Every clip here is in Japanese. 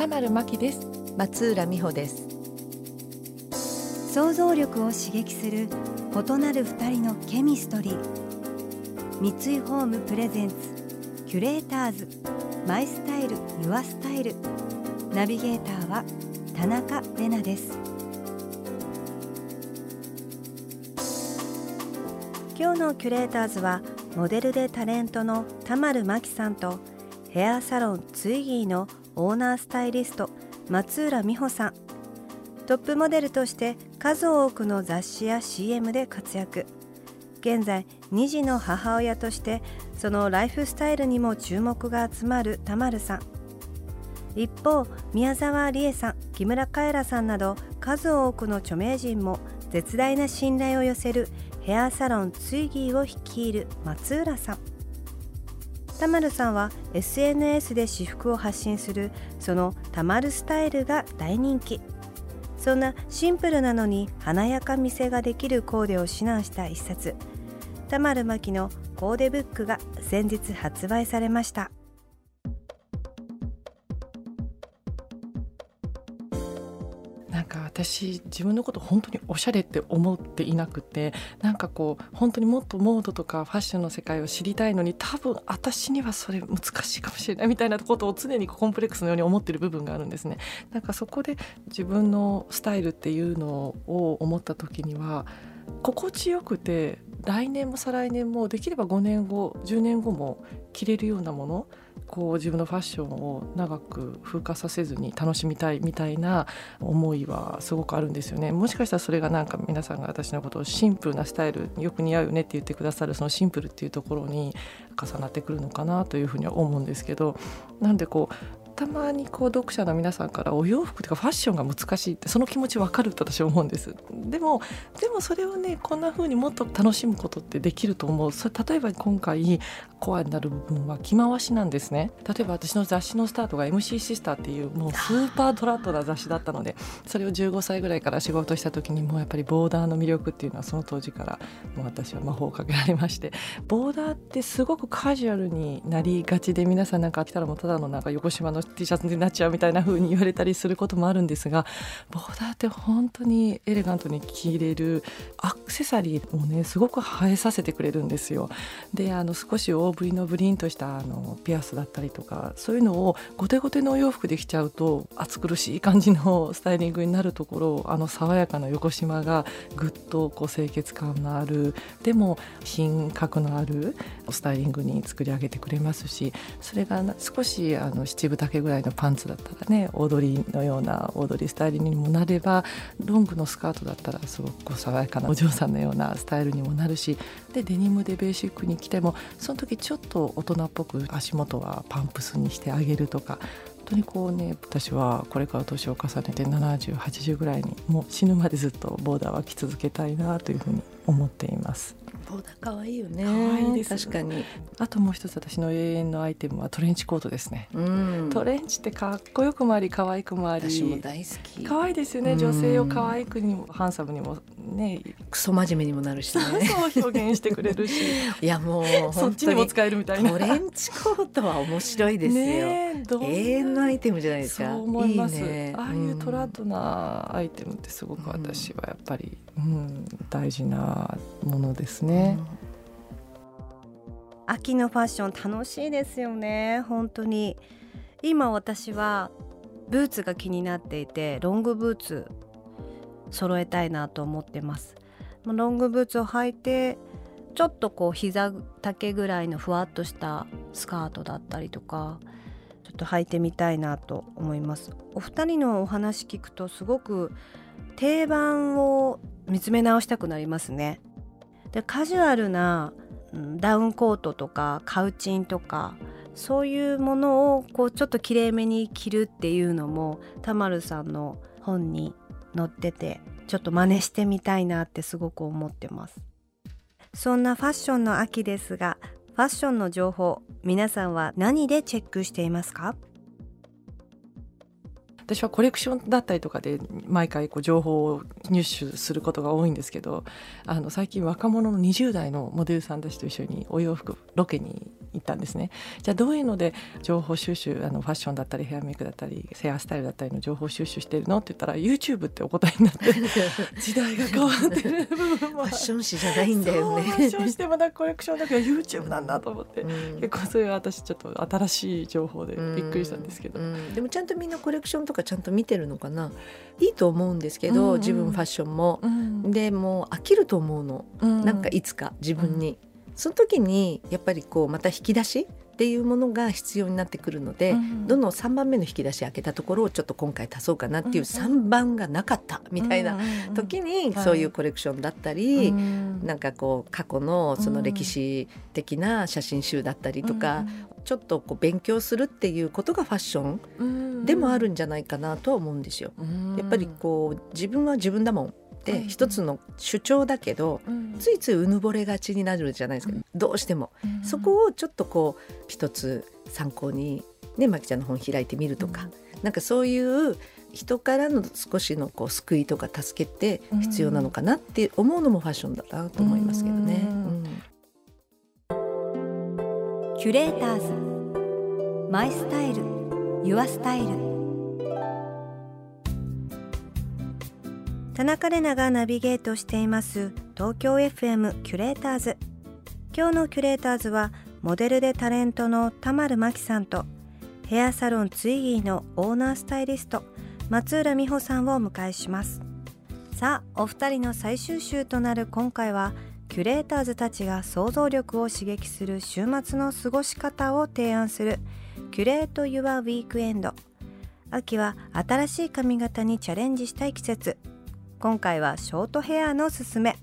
田丸真希です。松浦美穂です。想像力を刺激する異なる二人のケミストリー。三井ホームプレゼンツキュレーターズ。マイスタイルユアスタイル。ナビゲーターは田中れなです。今日のキュレーターズはモデルでタレントの田丸真希さんとヘアサロンツイギーのオーナースタイリスト松浦美穂さん。トップモデルとして数多くの雑誌や CM で活躍。現在2児の母親としてそのライフスタイルにも注目が集まる田丸さん。一方宮沢りえさん木村カエラさんなど数多くの著名人も絶大な信頼を寄せるヘアサロンツイギーを率いる松浦さん。田丸さんは SNS で私服を発信するそのたまるスタイルが大人気。そんなシンプルなのに華やか見せができるコーデを指南した一冊。田丸真希のコーデブックが先日発売されました。私自分のこと本当におしゃれって思っていなくてなんかこう本当にもっとモードとかファッションの世界を知りたいのに多分私にはそれ難しいかもしれないみたいなことを常にコンプレックスのように思ってる部分があるんですね。なんかそこで自分のスタイルっていうのを思った時には心地よくて来年も再来年もできれば5年後10年後も着れるようなものこう自分のファッションを長く風化させずに楽しみたいみたいな思いはすごくあるんですよね。もしかしたらそれがなんか皆さんが私のことをシンプルなスタイルよく似合うよねって言ってくださるそのシンプルっていうところに重なってくるのかなというふうには思うんですけどなんでこうたまにこう読者の皆さんからお洋服とかファッションが難しいってその気持ち分かると私は思うんです。でもでもそれをねこんな風にもっと楽しむことってできると思う。それ例えば今回コアになる部分は着回しなんですね。例えば私の雑誌のスタートが MC シスターっていうもうスーパートラットな雑誌だったのでそれを15歳ぐらいから仕事した時にもうやっぱりボーダーの魅力っていうのはその当時からもう私は魔法をかけられましてボーダーってすごくカジュアルになりがちで皆さんなんか来たらもうただのなんか横島の T シャツになっちゃうみたいな風に言われたりすることもあるんですがボーダーって本当にエレガントに着れるアクセサリーをねすごく映えさせてくれるんですよ。であの少し大ぶりのブリンとしたあのピアスだったりとかそういうのをゴテゴテのお洋服で着ちゃうと暑苦しい感じのスタイリングになるところあの爽やかな横縞がぐっとこう清潔感のあるでも品格のあるスタイリングに作り上げてくれますしそれが少しあの七分丈ぐらいのパンツだったらね踊りのような踊りスタイルにもなればロングのスカートだったらすごく爽やかなお嬢さんのようなスタイルにもなるしでデニムでベーシックに着てもその時ちょっと大人っぽく足元はパンプスにしてあげるとか本当にこうね私はこれから年を重ねて7080ぐらいにもう死ぬまでずっとボーダーは着続けたいなというふうに思っています。ボーダー可愛いよね。可愛いです確かに。あともう一つ私の永遠のアイテムはトレンチコートですね。うん。トレンチってかっこよくもあり可愛くもあり私も大好き。可愛いですよねうん女性を可愛くにもハンサムにもねクソ真面目にもなるしね。そう表現してくれるし いやもう そっちにも使えるみたいなトレンチコートは面白いですよ。永遠のアイテムじゃないですか。そう思いますいねああいうトラッドなアイテムってすごく私はやっぱり、うん、大事なものですね。秋のファッション楽しいですよね。本当に。今私はブーツが気になっていてロングブーツ揃えたいなと思ってます。ロングブーツを履いてちょっとこう膝丈ぐらいのふわっとしたスカートだったりとかちょっと履いてみたいなと思います。お二人のお話聞くとすごく定番を見つめ直したくなりますね。でカジュアルなうんダウンコートとかカウチンとかそういうものをこうちょっときれいめに着るっていうのもたまるさんの本に載っててちょっと真似してみたいなってすごく思ってます。そんなファッションの秋ですがファッションの情報皆さんは何でチェックしていますか？私はコレクションだったりとかで毎回こう情報を入手することが多いんですけどあの最近若者の20代のモデルさんたちと一緒にお洋服ロケに行ったんですね。じゃあどういうので情報収集あのファッションだったりヘアメイクだったりヘアスタイルだったりの情報収集してるのって言ったら YouTube ってお答えになって 時代が変わってる部分もファッション誌じゃないんだよね。ファッションしてまだコレクションだけど YouTube なんだと思って、うん。結構それは私ちょっと新しい情報でびっくりしたんですけど、うん。でもちゃんとみんなコレクションとかちゃんと見てるのかな？いいと思うんですけど、うんうん。自分ファッションも。うん。でもう飽きると思うの、うん。なんかいつか自分に、その時にやっぱりこうまた引き出しっていうものが必要になってくるので、うんどの3番目の引き出し開けたところをちょっと今回足そうかなっていううん3番がなかったみたいな時にそういうコレクションだったり、うん。なんかこう過去のその歴史的な写真集だったりとか、ちょっとこう勉強するっていうことがファッションうんでもあるんじゃないかなとは思うんですよ。うん。やっぱりこう自分は自分だもんってうん一つの主張だけど、うん。ついついうぬぼれがちになるじゃないですか、うん。どうしても、うん。そこをちょっとこう一つ参考にねまきちゃんの本開いてみるとか、なんかそういう人からの少しのこう救いとか助けって必要なのかなって思うのもファッションだなと思いますけどね。うん。うん。キュレーターズ。マイスタイル。ユアスタイル田中れながナビゲートしています東京 FM キュレーターズ。今日のキュレーターズはモデルでタレントの田丸真紀さんとヘアサロンツイギーのオーナースタイリスト松浦美穂さんをお迎えします。さあお二人の最終週となる今回はキュレーターズたちが想像力を刺激する週末の過ごし方を提案するキュレート・ユア・ウィークエンド。秋は新しい髪型にチャレンジしたい季節。今回はショートヘアのすすめ。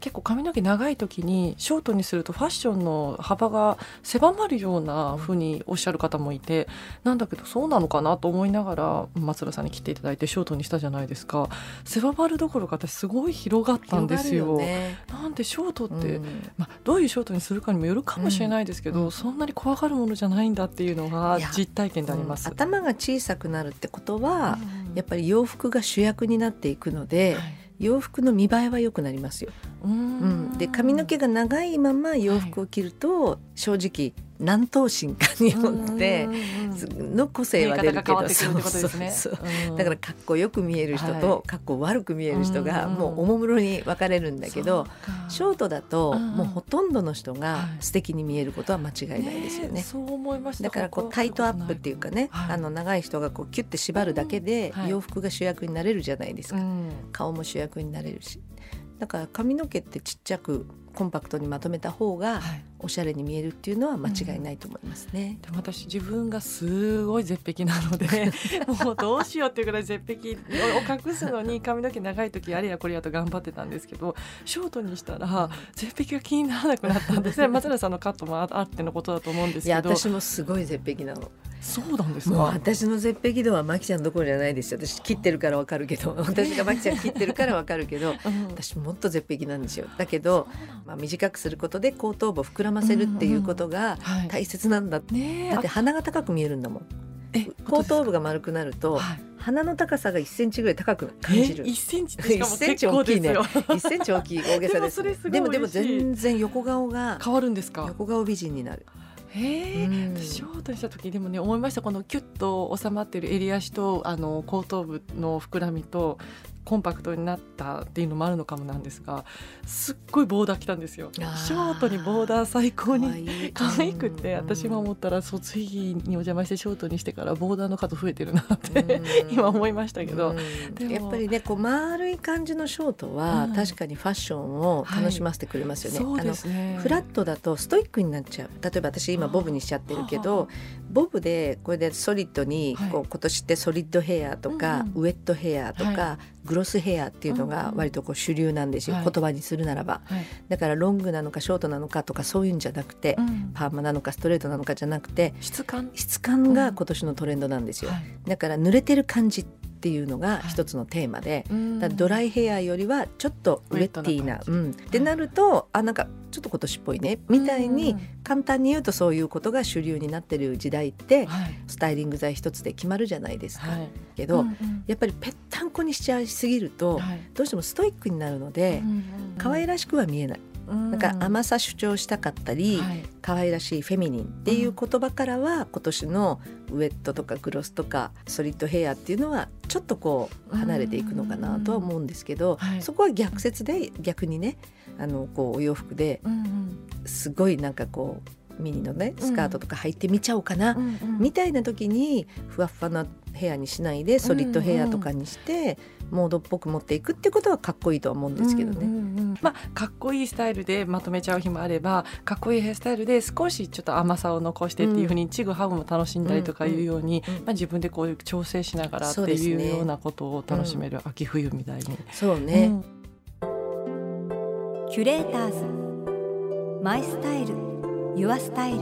結構髪の毛長い時にショートにするとファッションの幅が狭まるような風におっしゃる方もいてなんだけどそうなのかなと思いながら松浦さんに切っていただいてショートにしたじゃないですか。狭まるどころか私すごい広がったんですよ。広がるね。なんでショートって、うん。まあ、どういうショートにするかにもよるかもしれないですけど、うん。うんそんなに怖がるものじゃないんだっていうのが実体験であります。うん。頭が小さくなるってことは、うんやっぱり洋服が主役になっていくので、はい。洋服の見栄えは良くなりますよ。ううん。ん、で髪の毛が長いまま洋服を着ると、正直何頭身かによっての個性は出るけどね。そうそううん。だからかっこよく見える人と、はい。かっこ悪く見える人がうん。もうおもむろに分かれるんだけど、ショートだとうんもうほとんどの人がはい。素敵に見えることは間違いないですよね。ねえそう思いました。だからこうタイトアップっていうかね、はい。あの長い人がこうキュッて縛るだけで洋服が主役になれるじゃないですか、うん。顔も主役になれるし。だから髪の毛ってちっちゃくコンパクトにまとめた方がはい。おしゃれに見えるっていうのは間違いないと思いますね。でも私自分がすごい絶壁なので もうどうしようっていうぐらい絶壁を隠すのに髪の毛長い時あれやこれやと頑張ってたんですけどショートにしたら絶壁が気にならなくなったんですね。松浦さんのカットもああってのことだと思うんですいやけど私もすごい絶壁なの。そうなんですか？私の絶壁度はマキちゃんどころじゃないですよ。私切ってるからわかるけど、私がマキちゃん切ってるからわかるけど、うん。私もっと絶壁なんですよ。だけど、まあ短くすることで後頭部を膨らませるっていうことがはい。大切なんだ。ねえ。だって鼻が高く見えるんだもん。え後頭部が丸くなると、はい。鼻の高さが1センチぐらい高く感じる。え。1センチしかも1セン結チ大きいね。構ですよ1センチ大きい大げさです, でもそれすごいでもでも全然横顔が変わるんですか？横顔美人になる。へえ、うん。私ショートにした時でもね思いました。このキュッと収まってる襟足とあの後頭部の膨らみとコンパクトになったっていうのもあるのかもなんですがすっごいボーダー来たんですよ。ショートにボーダー最高にいい。可愛くて私が思ったらそう次にお邪魔してショートにしてからボーダーの数増えてるなって 今思いましたけど、やっぱりねこう丸い感じのショートはうん。確かにファッションを楽しませてくれますよね。そうですね。あのフラットだとストイックになっちゃう。例えば私今ボブにしちゃってるけどボブでこれでソリッドにはい。こう今年ってソリッドヘアとか、うんウエットヘアとか、はググロスヘアっていうのが割とこう主流なんですよ、はい。言葉にするならば、はい。だからロングなのかショートなのかとかそういうんじゃなくて、うん。パーマなのかストレートなのかじゃなくて質感？質感が今年のトレンドなんですよ、はい。だから濡れてる感じっていうのがはい。一つのテーマで、うん。だからドライヘアよりはちょっとウェッティーなうん、ってなるとあなんかちょっと今年っぽいねみたいにうん簡単に言うとそういうことが主流になってる時代ってはい。スタイリング剤一つで決まるじゃないですか、はい。けど、うんうん。やっぱりぺったんこにしちゃいすぎると、はい。どうしてもストイックになるので、うんうん。可愛らしくは見えない、なんか甘さ主張したかったり、はい。可愛らしいフェミニンっていう言葉からは、今年のウェットとかグロスとかソリッドヘアっていうのはちょっとこう離れていくのかなとは思うんですけど、はい。そこは逆説で逆にねあのこうお洋服でうん。すごいなんかこうミニのねスカートとか履いてみちゃおうかな、うんうん。うんみたいな時にふわっふわなヘアにしないでソリッドヘアとかにして、モードっぽく持っていくってことはかっこいいとは思うんですけどね。うんうんうんまあかっこいいスタイルでまとめちゃう日もあればかっこいいヘアスタイルで少しちょっと甘さを残してっていうふうにちぐはぐも楽しんだりとかいうように、うんうん。まあ、自分でこういう調整しながらっていうようなことを楽しめる秋冬みたいに。そうね、うん。キュレーターズ。マイスタイルユアスタイル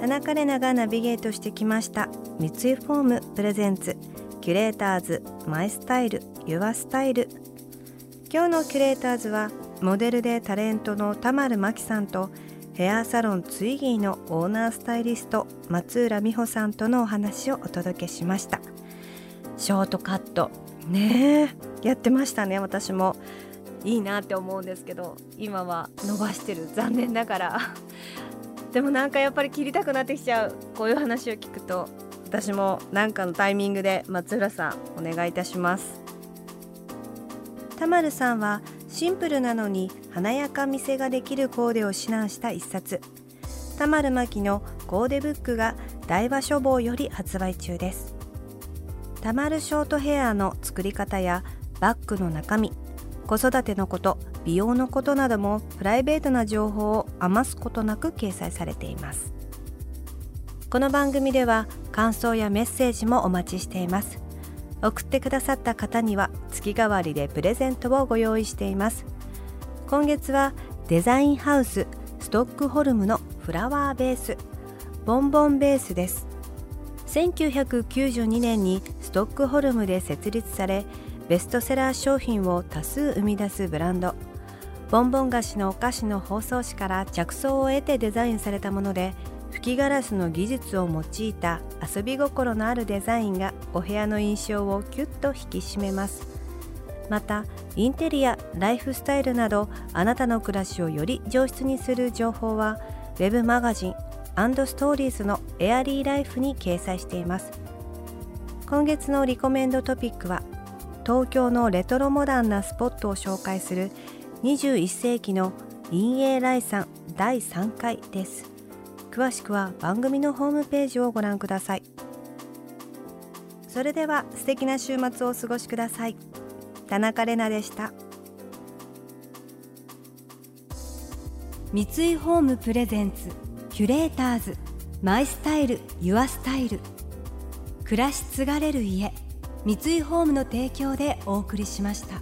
田中麗奈がナビゲートしてきました。三井ホームプレゼンツ。キュレーターズマイスタイルユアスタイル。今日のキュレーターズはモデルでタレントの田丸麻紀さんとヘアサロンツイギーのオーナースタイリスト松浦美穂さんとのお話をお届けしました。ショートカット。ねえ。やってましたね私も。いいなって思うんですけど今は伸ばしてる。残念ながら。でもなんかやっぱり切りたくなってきちゃう。こういう話を聞くと私も何かのタイミングで松浦さんお願いいたします。田丸さんはシンプルなのに華やか見せができるコーデを指南した一冊。田丸真紀のコーデブックが大和書房より発売中です。田丸ショートヘアの作り方やバッグの中身子育てのこと美容のことなどもプライベートな情報を余すことなく掲載されています。この番組では感想やメッセージもお待ちしています。送ってくださった方には月替わりでプレゼントをご用意しています。今月はデザインハウスストックホルムのフラワーベースボンボンベースです。1992年にストックホルムで設立されベストセラー商品を多数生み出すブランド。ボンボン菓子のお菓子の包装紙から着想を得てデザインされたもので吹きガラスの技術を用いた遊び心のあるデザインがお部屋の印象をキュッと引き締めます。またインテリアライフスタイルなどあなたの暮らしをより上質にする情報はウェブマガジンストーリーズのエアリーライフに掲載しています。今月のリコメンドトピックは東京のレトロモダンなスポットを紹介する21世紀の陰影来産第3回です。詳しくは番組のホームページをご覧ください。それでは素敵な週末をお過ごしください。田中れなでした。三井ホームプレゼンツキュレーターズマイスタイルユアスタイル。暮らし継がれる家三井ホームの提供でお送りしました。